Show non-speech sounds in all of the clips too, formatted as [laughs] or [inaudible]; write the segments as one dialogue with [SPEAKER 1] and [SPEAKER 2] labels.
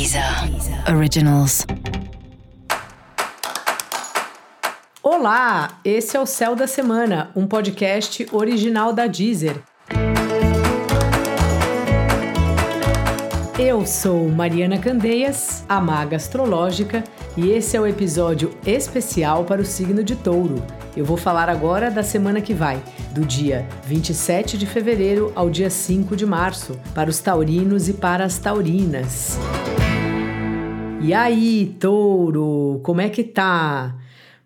[SPEAKER 1] Deezer Originals.
[SPEAKER 2] Olá, esse é o Céu da Semana, um podcast original da Deezer. Eu sou Mariana Candeias, a maga astrológica, e esse é o episódio especial para o signo de Touro. Eu vou falar agora da semana que vai, do dia 27 de fevereiro ao dia 5 de março, para os taurinos e para as taurinas. E aí, Touro, como é que tá?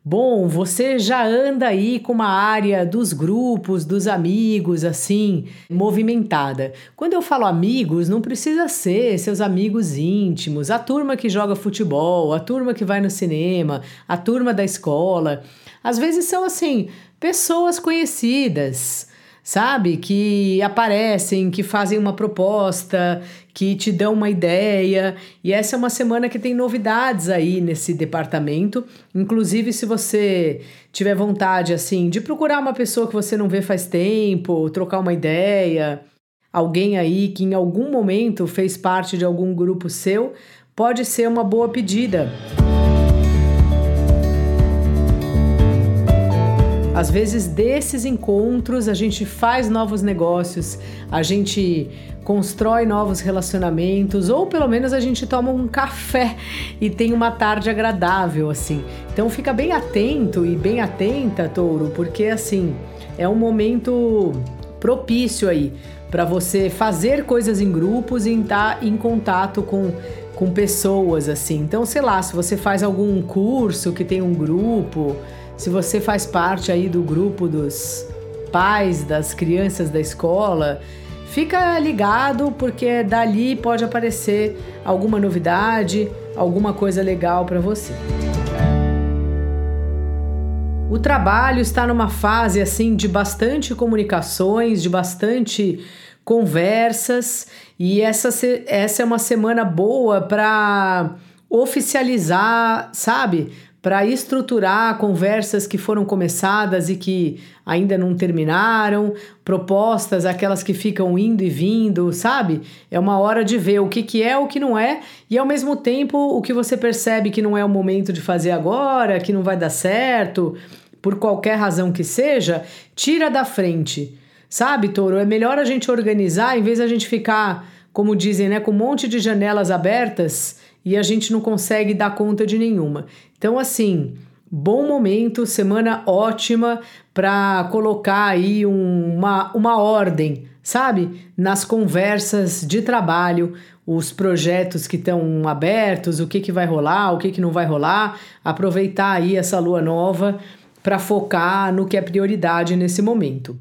[SPEAKER 2] Bom, você já anda aí com uma área dos grupos, dos amigos, assim, movimentada. Quando eu falo amigos, não precisa ser seus amigos íntimos, a turma que joga futebol, a turma que vai no cinema, a turma da escola. Às vezes são, assim, pessoas conhecidas sabe? Que aparecem, que fazem uma proposta, que te dão uma ideia. E essa é uma semana que tem novidades aí nesse departamento. Inclusive, se você tiver vontade, assim, de procurar uma pessoa que você não vê faz tempo, trocar uma ideia, alguém aí que em algum momento fez parte de algum grupo seu, pode ser uma boa pedida. Às vezes, desses encontros, a gente faz novos negócios, a gente constrói novos relacionamentos, ou pelo menos a gente toma um café e tem uma tarde agradável, assim. Então, fica bem atento e bem atenta, touro, porque assim é um momento propício aí para você fazer coisas em grupos e estar em contato com com pessoas assim. Então, sei lá, se você faz algum curso que tem um grupo, se você faz parte aí do grupo dos pais das crianças da escola, fica ligado porque dali pode aparecer alguma novidade, alguma coisa legal para você. O trabalho está numa fase assim de bastante comunicações, de bastante conversas, e essa, essa é uma semana boa para oficializar, sabe? Para estruturar conversas que foram começadas e que ainda não terminaram, propostas, aquelas que ficam indo e vindo, sabe? É uma hora de ver o que, que é, o que não é, e ao mesmo tempo o que você percebe que não é o momento de fazer agora, que não vai dar certo, por qualquer razão que seja, tira da frente. Sabe, Touro? É melhor a gente organizar em vez a gente ficar, como dizem, né, com um monte de janelas abertas e a gente não consegue dar conta de nenhuma. Então, assim, bom momento, semana ótima para colocar aí uma, uma ordem, sabe? Nas conversas de trabalho, os projetos que estão abertos, o que, que vai rolar, o que, que não vai rolar, aproveitar aí essa lua nova para focar no que é prioridade nesse momento.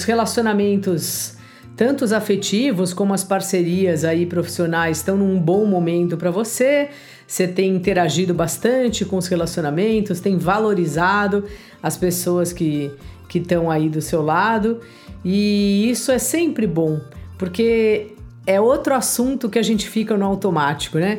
[SPEAKER 2] Os relacionamentos, tanto os afetivos como as parcerias aí profissionais, estão num bom momento para você. Você tem interagido bastante com os relacionamentos, tem valorizado as pessoas que que estão aí do seu lado, e isso é sempre bom, porque é outro assunto que a gente fica no automático, né?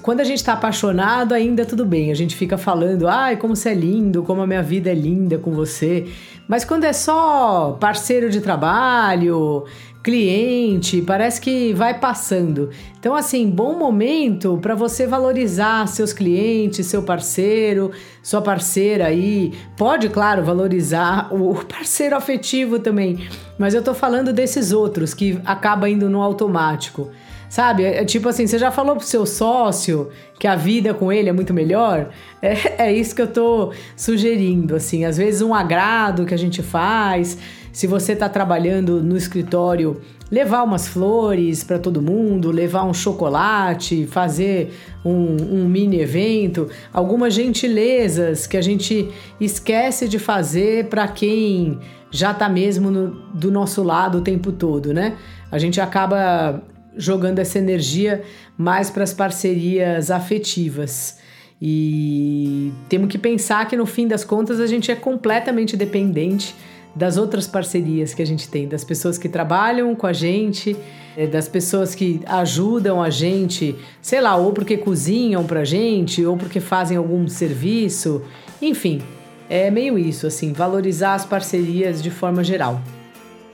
[SPEAKER 2] Quando a gente está apaixonado, ainda tudo bem. A gente fica falando, ai, como você é lindo, como a minha vida é linda com você. Mas quando é só parceiro de trabalho, cliente, parece que vai passando. Então, assim, bom momento para você valorizar seus clientes, seu parceiro, sua parceira aí. Pode, claro, valorizar o [laughs] parceiro afetivo também, mas eu tô falando desses outros que acaba indo no automático. Sabe? É, tipo assim, você já falou pro seu sócio que a vida com ele é muito melhor? É, [laughs] é isso que eu tô sugerindo, assim. Às vezes um agrado que a gente faz, se você tá trabalhando no escritório, levar umas flores para todo mundo, levar um chocolate, fazer um, um, mini evento, algumas gentilezas que a gente esquece de fazer para quem já tá mesmo no, do nosso lado o tempo todo, né? A gente acaba jogando essa energia mais para as parcerias afetivas. E temos que pensar que no fim das contas a gente é completamente dependente das outras parcerias que a gente tem, das pessoas que trabalham com a gente, é, das pessoas que ajudam a gente, sei lá, ou porque cozinham pra gente, ou porque fazem algum serviço, enfim. É meio isso, assim, valorizar as parcerias de forma geral.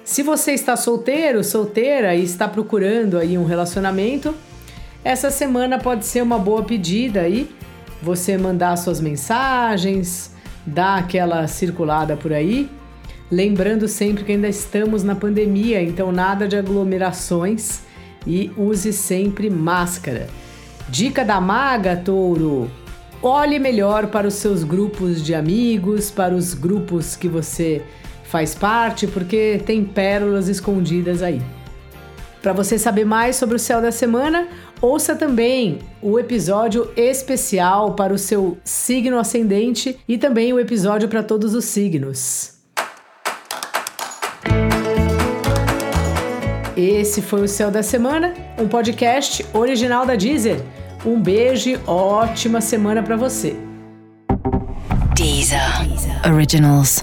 [SPEAKER 2] Se você está solteiro, solteira e está procurando aí um relacionamento, essa semana pode ser uma boa pedida aí você mandar suas mensagens, dar aquela circulada por aí. Lembrando sempre que ainda estamos na pandemia, então nada de aglomerações e use sempre máscara. Dica da maga, touro: olhe melhor para os seus grupos de amigos, para os grupos que você faz parte, porque tem pérolas escondidas aí. Para você saber mais sobre o céu da semana, ouça também o episódio especial para o seu signo ascendente e também o episódio para todos os signos. Esse foi o Céu da Semana, um podcast original da Deezer. Um beijo e ótima semana para você.
[SPEAKER 1] Deezer. Originals.